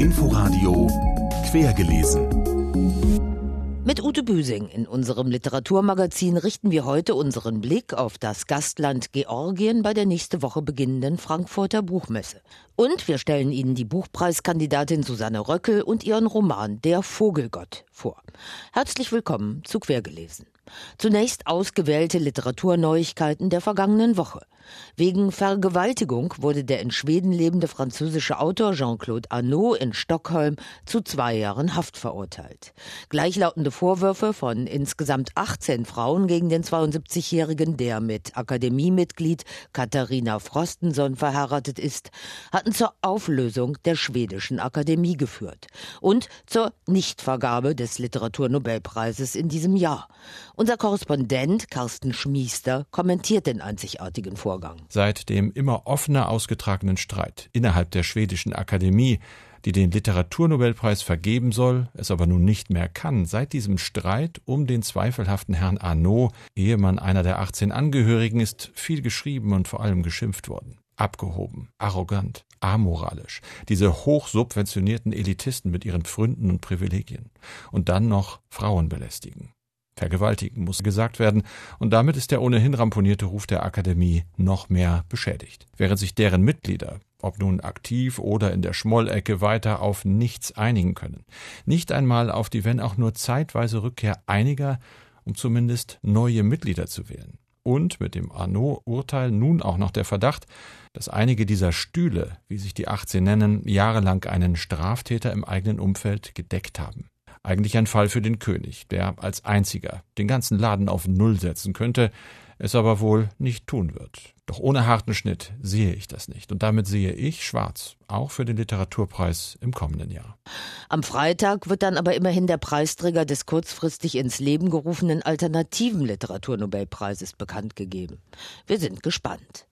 Inforadio Quergelesen. Mit Ute Büsing in unserem Literaturmagazin richten wir heute unseren Blick auf das Gastland Georgien bei der nächste Woche beginnenden Frankfurter Buchmesse. Und wir stellen Ihnen die Buchpreiskandidatin Susanne Röckel und ihren Roman Der Vogelgott vor. Herzlich willkommen zu Quergelesen. Zunächst ausgewählte Literaturneuigkeiten der vergangenen Woche. Wegen Vergewaltigung wurde der in Schweden lebende französische Autor Jean-Claude Arnaud in Stockholm zu zwei Jahren Haft verurteilt. Gleichlautende Vorwürfe von insgesamt 18 Frauen gegen den 72-Jährigen, der mit Akademiemitglied Katharina Frostenson verheiratet ist, hatten zur Auflösung der schwedischen Akademie geführt und zur Nichtvergabe des Literaturnobelpreises in diesem Jahr. Unser Korrespondent Carsten Schmiester kommentiert den einzigartigen Vorgang. Seit dem immer offener ausgetragenen Streit innerhalb der schwedischen Akademie, die den Literaturnobelpreis vergeben soll, es aber nun nicht mehr kann, seit diesem Streit um den zweifelhaften Herrn Arnaud, Ehemann einer der 18 Angehörigen, ist viel geschrieben und vor allem geschimpft worden. Abgehoben, arrogant, amoralisch, diese hochsubventionierten Elitisten mit ihren Pfründen und Privilegien. Und dann noch Frauen belästigen. Vergewaltigen muss gesagt werden, und damit ist der ohnehin ramponierte Ruf der Akademie noch mehr beschädigt. Während sich deren Mitglieder, ob nun aktiv oder in der Schmollecke, weiter auf nichts einigen können. Nicht einmal auf die, wenn auch nur zeitweise Rückkehr einiger, um zumindest neue Mitglieder zu wählen. Und mit dem Arnaud-Urteil nun auch noch der Verdacht, dass einige dieser Stühle, wie sich die 18 nennen, jahrelang einen Straftäter im eigenen Umfeld gedeckt haben. Eigentlich ein Fall für den König, der als einziger den ganzen Laden auf Null setzen könnte, es aber wohl nicht tun wird. Doch ohne harten Schnitt sehe ich das nicht. Und damit sehe ich schwarz, auch für den Literaturpreis im kommenden Jahr. Am Freitag wird dann aber immerhin der Preisträger des kurzfristig ins Leben gerufenen alternativen Literaturnobelpreises bekannt gegeben. Wir sind gespannt.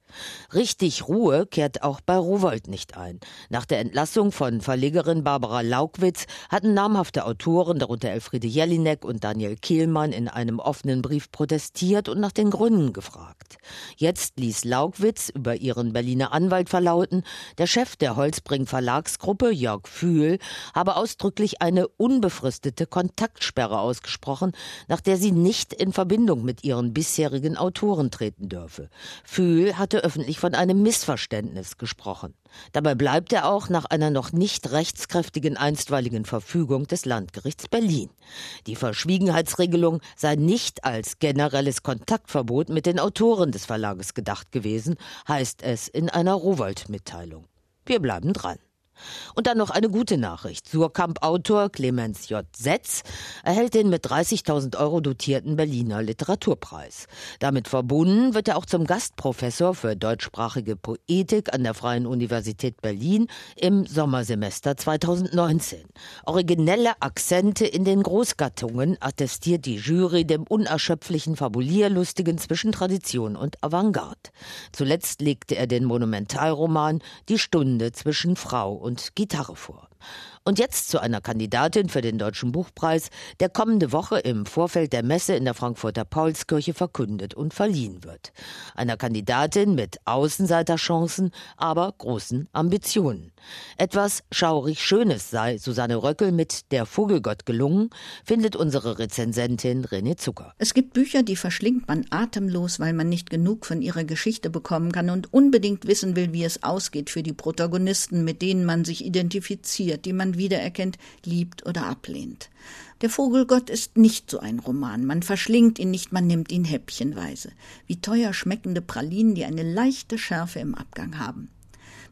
Richtig Ruhe kehrt auch bei Rowold nicht ein. Nach der Entlassung von Verlegerin Barbara Laukwitz hatten namhafte Autoren, darunter Elfriede Jelinek und Daniel Kehlmann, in einem offenen Brief protestiert und nach den Gründen gefragt. Jetzt ließ Laukwitz über ihren Berliner Anwalt verlauten, der Chef der Holzbring Verlagsgruppe, Jörg Fühl, habe ausdrücklich eine unbefristete Kontaktsperre ausgesprochen, nach der sie nicht in Verbindung mit ihren bisherigen Autoren treten dürfe. Fühl hatte öffentlich von einem Missverständnis gesprochen. Dabei bleibt er auch nach einer noch nicht rechtskräftigen einstweiligen Verfügung des Landgerichts Berlin. Die Verschwiegenheitsregelung sei nicht als generelles Kontaktverbot mit den Autoren des Verlages gedacht gewesen, heißt es in einer Rowold-Mitteilung. Wir bleiben dran. Und dann noch eine gute Nachricht. Surkamp-Autor Clemens J. Setz erhält den mit 30.000 Euro dotierten Berliner Literaturpreis. Damit verbunden wird er auch zum Gastprofessor für deutschsprachige Poetik an der Freien Universität Berlin im Sommersemester 2019. Originelle Akzente in den Großgattungen attestiert die Jury dem unerschöpflichen Fabulierlustigen zwischen Tradition und Avantgarde. Zuletzt legte er den Monumentalroman Die Stunde zwischen Frau und Gitarre vor. Und jetzt zu einer Kandidatin für den Deutschen Buchpreis, der kommende Woche im Vorfeld der Messe in der Frankfurter Paulskirche verkündet und verliehen wird. Einer Kandidatin mit Außenseiterchancen, aber großen Ambitionen. Etwas schaurig Schönes sei Susanne Röckel mit Der Vogelgott gelungen, findet unsere Rezensentin René Zucker. Es gibt Bücher, die verschlingt man atemlos, weil man nicht genug von ihrer Geschichte bekommen kann und unbedingt wissen will, wie es ausgeht für die Protagonisten, mit denen man sich identifiziert, die man wiedererkennt, liebt oder ablehnt. Der Vogelgott ist nicht so ein Roman. Man verschlingt ihn nicht, man nimmt ihn häppchenweise. Wie teuer schmeckende Pralinen, die eine leichte Schärfe im Abgang haben.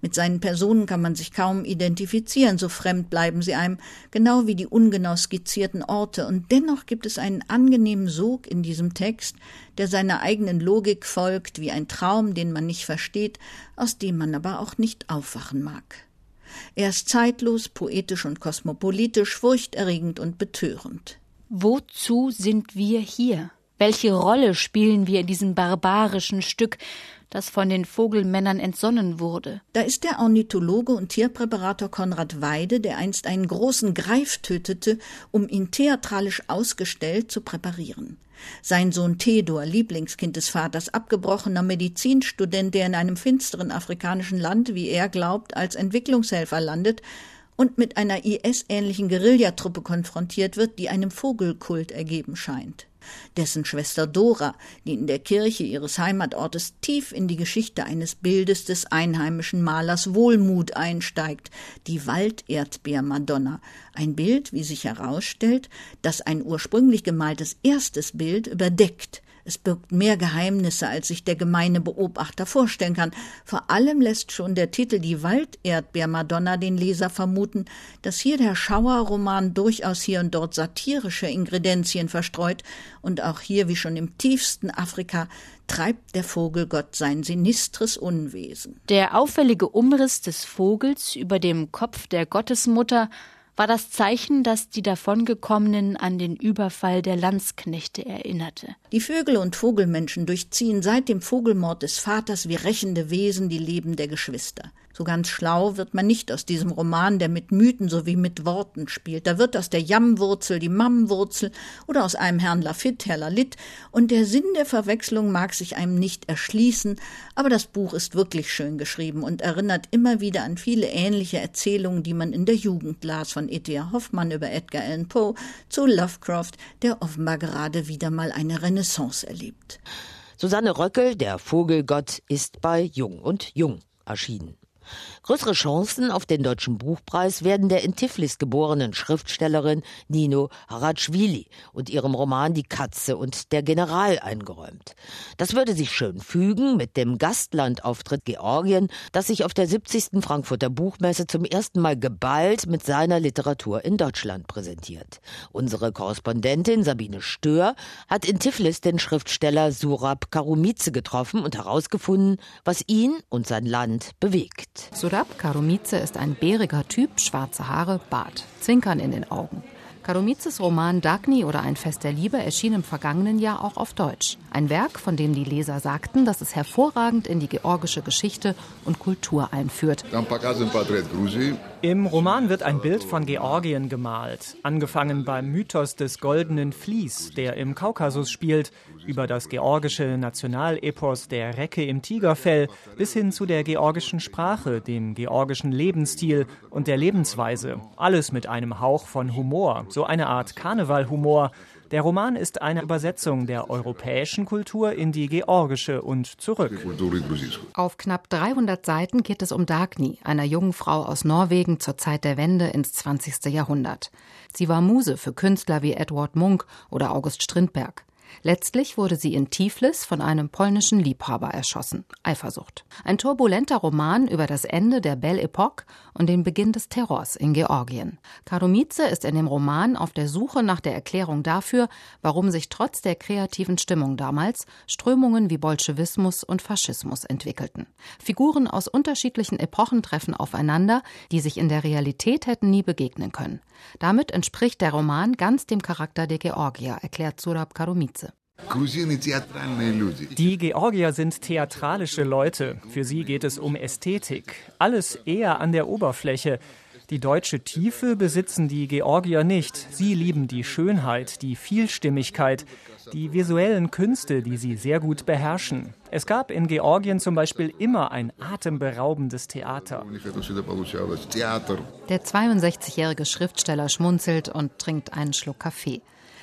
Mit seinen Personen kann man sich kaum identifizieren, so fremd bleiben sie einem, genau wie die ungenau skizzierten Orte, und dennoch gibt es einen angenehmen Sog in diesem Text, der seiner eigenen Logik folgt, wie ein Traum, den man nicht versteht, aus dem man aber auch nicht aufwachen mag. Er ist zeitlos, poetisch und kosmopolitisch, furchterregend und betörend. Wozu sind wir hier? Welche Rolle spielen wir in diesem barbarischen Stück, das von den Vogelmännern entsonnen wurde. Da ist der Ornithologe und Tierpräparator Konrad Weide, der einst einen großen Greif tötete, um ihn theatralisch ausgestellt zu präparieren. Sein Sohn Theodor, Lieblingskind des Vaters, abgebrochener Medizinstudent, der in einem finsteren afrikanischen Land, wie er glaubt, als Entwicklungshelfer landet, und mit einer IS-ähnlichen Guerillatruppe konfrontiert wird, die einem Vogelkult ergeben scheint dessen Schwester Dora, die in der Kirche ihres Heimatortes tief in die Geschichte eines Bildes des einheimischen Malers Wohlmut einsteigt, die Walderdbeer-Madonna, ein Bild, wie sich herausstellt, das ein ursprünglich gemaltes erstes Bild überdeckt, es birgt mehr Geheimnisse, als sich der gemeine Beobachter vorstellen kann. Vor allem lässt schon der Titel Die Walderdbeer-Madonna den Leser vermuten, dass hier der Schauerroman durchaus hier und dort satirische Ingredienzien verstreut und auch hier, wie schon im tiefsten Afrika, treibt der Vogelgott sein sinistres Unwesen. Der auffällige Umriss des Vogels über dem Kopf der Gottesmutter war das Zeichen, das die davongekommenen an den Überfall der Landsknechte erinnerte. Die Vögel und Vogelmenschen durchziehen seit dem Vogelmord des Vaters wie rächende Wesen die Leben der Geschwister. So ganz schlau wird man nicht aus diesem Roman, der mit Mythen sowie mit Worten spielt. Da wird aus der Jammwurzel die Mammwurzel oder aus einem Herrn Lafitte Herr Lalit, und der Sinn der Verwechslung mag sich einem nicht erschließen, aber das Buch ist wirklich schön geschrieben und erinnert immer wieder an viele ähnliche Erzählungen, die man in der Jugend las, von E.T.A. Hoffmann über Edgar Allan Poe zu Lovecraft, der offenbar gerade wieder mal eine Renaissance erlebt. Susanne Röckel, der Vogelgott, ist bei Jung und Jung erschienen. Größere Chancen auf den Deutschen Buchpreis werden der in Tiflis geborenen Schriftstellerin Nino Haratschwili und ihrem Roman Die Katze und der General eingeräumt. Das würde sich schön fügen mit dem Gastlandauftritt Georgien, das sich auf der 70. Frankfurter Buchmesse zum ersten Mal geballt mit seiner Literatur in Deutschland präsentiert. Unsere Korrespondentin Sabine Stör hat in Tiflis den Schriftsteller Surab Karumice getroffen und herausgefunden, was ihn und sein Land bewegt. Surab Karumice ist ein bäriger Typ, schwarze Haare, Bart, Zwinkern in den Augen. Karumizes Roman Dagny oder Ein Fest der Liebe erschien im vergangenen Jahr auch auf Deutsch. Ein Werk, von dem die Leser sagten, dass es hervorragend in die georgische Geschichte und Kultur einführt. Im Roman wird ein Bild von Georgien gemalt, angefangen beim Mythos des goldenen Vlies, der im Kaukasus spielt, über das georgische Nationalepos der Recke im Tigerfell bis hin zu der georgischen Sprache, dem georgischen Lebensstil und der Lebensweise. Alles mit einem Hauch von Humor, so eine Art Karnevalhumor. Der Roman ist eine Übersetzung der europäischen Kultur in die georgische und zurück. Auf knapp 300 Seiten geht es um Dagny, einer jungen Frau aus Norwegen zur Zeit der Wende ins 20. Jahrhundert. Sie war Muse für Künstler wie Edward Munk oder August Strindberg. Letztlich wurde sie in Tiflis von einem polnischen Liebhaber erschossen. Eifersucht. Ein turbulenter Roman über das Ende der Belle Epoque und den Beginn des Terrors in Georgien. Karumice ist in dem Roman auf der Suche nach der Erklärung dafür, warum sich trotz der kreativen Stimmung damals Strömungen wie Bolschewismus und Faschismus entwickelten. Figuren aus unterschiedlichen Epochen treffen aufeinander, die sich in der Realität hätten nie begegnen können. Damit entspricht der Roman ganz dem Charakter der Georgier, erklärt Surab Karumice. Die Georgier sind theatralische Leute. Für sie geht es um Ästhetik. Alles eher an der Oberfläche. Die deutsche Tiefe besitzen die Georgier nicht. Sie lieben die Schönheit, die Vielstimmigkeit, die visuellen Künste, die sie sehr gut beherrschen. Es gab in Georgien zum Beispiel immer ein atemberaubendes Theater. Der 62-jährige Schriftsteller schmunzelt und trinkt einen Schluck Kaffee.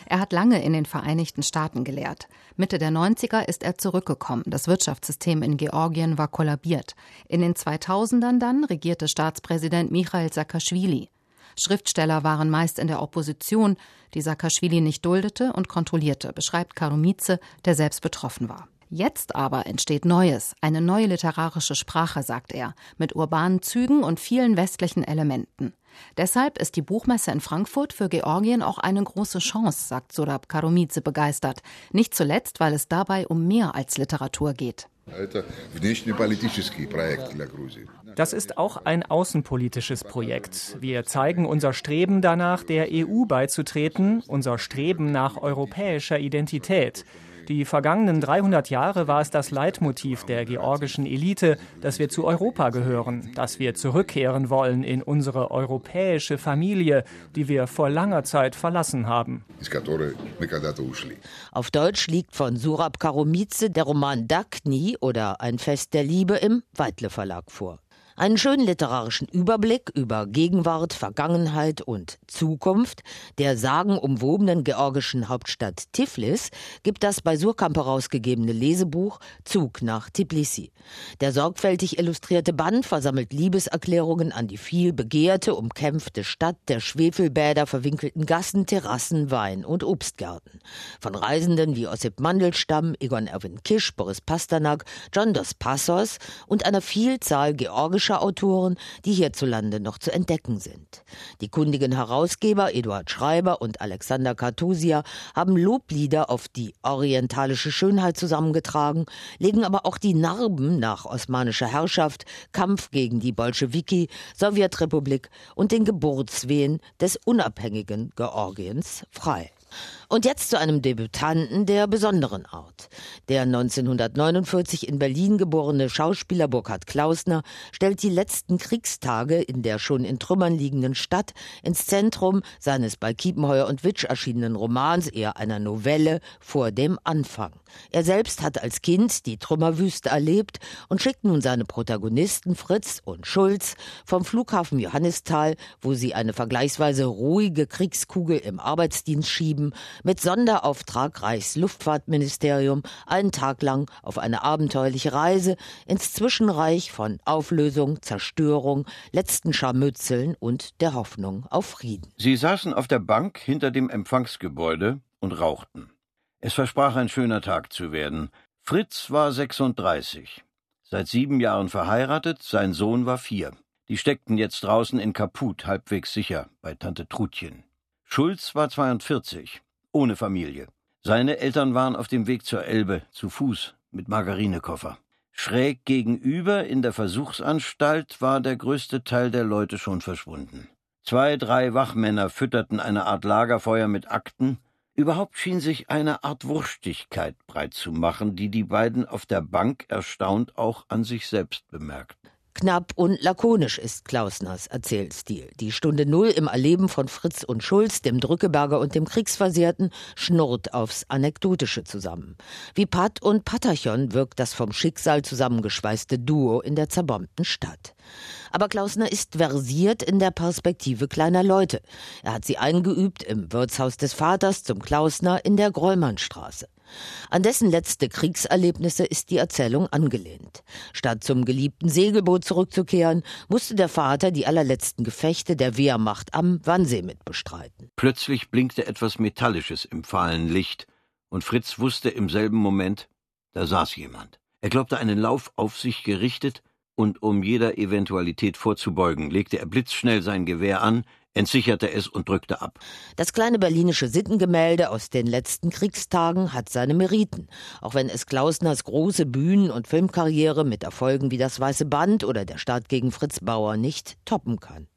Er hat lange in den Vereinigten Staaten gelehrt. Mitte der 90er ist er zurückgekommen. Das Wirtschaftssystem in Georgien war kollabiert. In den 2000ern dann regierte Staatspräsident Michail Saakashvili. Schriftsteller waren meist in der Opposition, die Saakashvili nicht duldete und kontrollierte, beschreibt Karumice, der selbst betroffen war. Jetzt aber entsteht Neues, eine neue literarische Sprache, sagt er, mit urbanen Zügen und vielen westlichen Elementen. Deshalb ist die Buchmesse in Frankfurt für Georgien auch eine große Chance, sagt Surab Karumice begeistert. Nicht zuletzt, weil es dabei um mehr als Literatur geht. Das ist auch ein außenpolitisches Projekt. Wir zeigen unser Streben danach, der EU beizutreten, unser Streben nach europäischer Identität. Die vergangenen 300 Jahre war es das Leitmotiv der georgischen Elite, dass wir zu Europa gehören, dass wir zurückkehren wollen in unsere europäische Familie, die wir vor langer Zeit verlassen haben. Auf Deutsch liegt von Surab Karomice der Roman Dakni oder Ein Fest der Liebe im Weitle Verlag vor. Einen schönen literarischen Überblick über Gegenwart, Vergangenheit und Zukunft der sagenumwobenen georgischen Hauptstadt Tiflis gibt das bei Surkamp herausgegebene Lesebuch Zug nach Tbilisi. Der sorgfältig illustrierte Band versammelt Liebeserklärungen an die viel begehrte, umkämpfte Stadt der Schwefelbäder, verwinkelten Gassen, Terrassen, Wein- und Obstgärten. Von Reisenden wie Ossip Mandelstam, Egon Erwin Kisch, Boris Pasternak, John Dos Passos und einer Vielzahl georgischer deutscher Autoren, die hierzulande noch zu entdecken sind. Die kundigen Herausgeber Eduard Schreiber und Alexander Kartusia haben Loblieder auf die orientalische Schönheit zusammengetragen, legen aber auch die Narben nach osmanischer Herrschaft, Kampf gegen die Bolschewiki, Sowjetrepublik und den Geburtswehen des unabhängigen Georgiens frei. Und jetzt zu einem Debütanten der besonderen Art. Der 1949 in Berlin geborene Schauspieler Burkhard Klausner stellt die letzten Kriegstage in der schon in Trümmern liegenden Stadt ins Zentrum seines bei Kiepenheuer und Witsch erschienenen Romans, eher einer Novelle, vor dem Anfang. Er selbst hat als Kind die Trümmerwüste erlebt und schickt nun seine Protagonisten Fritz und Schulz vom Flughafen Johannisthal, wo sie eine vergleichsweise ruhige Kriegskugel im Arbeitsdienst schieben, mit Sonderauftrag Reichsluftfahrtministerium einen Tag lang auf eine abenteuerliche Reise ins Zwischenreich von Auflösung, Zerstörung, letzten Scharmützeln und der Hoffnung auf Frieden. Sie saßen auf der Bank hinter dem Empfangsgebäude und rauchten. Es versprach ein schöner Tag zu werden. Fritz war 36, seit sieben Jahren verheiratet, sein Sohn war vier. Die steckten jetzt draußen in Kaput, halbwegs sicher, bei Tante Trutchen. Schulz war 42, ohne Familie. Seine Eltern waren auf dem Weg zur Elbe, zu Fuß, mit Margarinekoffer. Schräg gegenüber in der Versuchsanstalt war der größte Teil der Leute schon verschwunden. Zwei, drei Wachmänner fütterten eine Art Lagerfeuer mit Akten. Überhaupt schien sich eine Art Wurstigkeit breit zu machen, die die beiden auf der Bank erstaunt auch an sich selbst bemerkten. Knapp und lakonisch ist Klausners Erzählstil. Die Stunde Null im Erleben von Fritz und Schulz, dem Drückeberger und dem Kriegsversehrten, schnurrt aufs Anekdotische zusammen. Wie Pat und Patachon wirkt das vom Schicksal zusammengeschweißte Duo in der zerbombten Stadt. Aber Klausner ist versiert in der Perspektive kleiner Leute. Er hat sie eingeübt im Wirtshaus des Vaters zum Klausner in der Grollmannstraße. An dessen letzte Kriegserlebnisse ist die Erzählung angelehnt. Statt zum geliebten Segelboot zurückzukehren, musste der Vater die allerletzten Gefechte der Wehrmacht am Wannsee mitbestreiten. Plötzlich blinkte etwas Metallisches im fahlen Licht, und Fritz wusste im selben Moment, da saß jemand. Er glaubte einen Lauf auf sich gerichtet, und um jeder Eventualität vorzubeugen, legte er blitzschnell sein Gewehr an, entsicherte es und drückte ab. Das kleine berlinische Sittengemälde aus den letzten Kriegstagen hat seine Meriten, auch wenn es Klausners große Bühnen- und Filmkarriere mit Erfolgen wie das Weiße Band oder der Start gegen Fritz Bauer nicht toppen kann.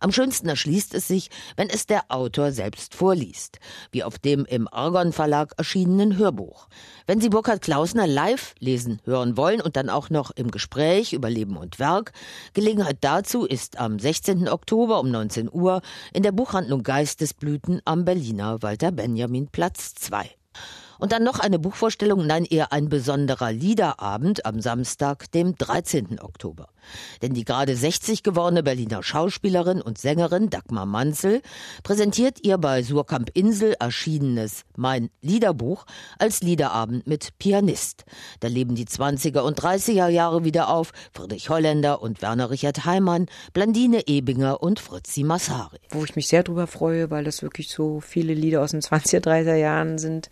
Am schönsten erschließt es sich, wenn es der Autor selbst vorliest, wie auf dem im Argon Verlag erschienenen Hörbuch. Wenn Sie Burkhard Klausner live lesen hören wollen und dann auch noch im Gespräch über Leben und Werk, Gelegenheit dazu ist am 16. Oktober um 19 Uhr in der Buchhandlung Geistesblüten am Berliner Walter Benjamin Platz 2. Und dann noch eine Buchvorstellung, nein, eher ein besonderer Liederabend am Samstag, dem 13. Oktober. Denn die gerade 60 gewordene Berliner Schauspielerin und Sängerin Dagmar Manzel präsentiert ihr bei Surkamp Insel erschienenes Mein Liederbuch als Liederabend mit Pianist. Da leben die 20er und 30er Jahre wieder auf, Friedrich Holländer und Werner Richard Heimann, Blandine Ebinger und Fritzi Massari. Wo ich mich sehr drüber freue, weil das wirklich so viele Lieder aus den 20er, 30er Jahren sind,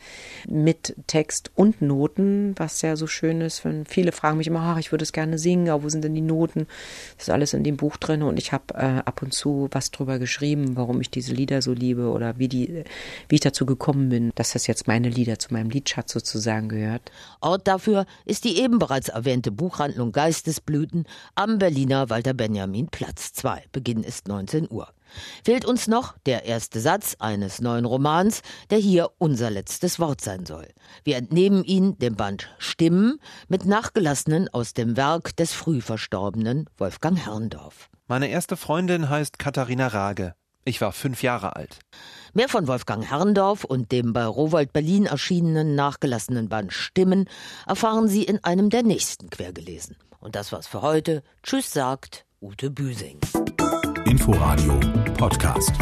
mit Text und Noten, was ja so schön ist. Wenn viele fragen mich immer, ach, ich würde es gerne singen, aber wo sind denn die Noten? Das ist alles in dem Buch drin und ich habe äh, ab und zu was drüber geschrieben, warum ich diese Lieder so liebe oder wie die, wie ich dazu gekommen bin, dass das jetzt meine Lieder zu meinem Liedschatz sozusagen gehört. Ort dafür ist die eben bereits erwähnte Buchhandlung Geistesblüten am Berliner Walter Benjamin Platz 2. Beginn ist 19 Uhr. Fehlt uns noch der erste Satz eines neuen Romans, der hier unser letztes Wort sein soll. Wir entnehmen ihn dem Band Stimmen mit Nachgelassenen aus dem Werk des früh verstorbenen Wolfgang Herrndorf. Meine erste Freundin heißt Katharina Rage. Ich war fünf Jahre alt. Mehr von Wolfgang Herrndorf und dem bei Rowold Berlin erschienenen nachgelassenen Band Stimmen erfahren Sie in einem der nächsten Quergelesen. Und das war's für heute. Tschüss sagt Ute Büsing. Inforadio Podcast.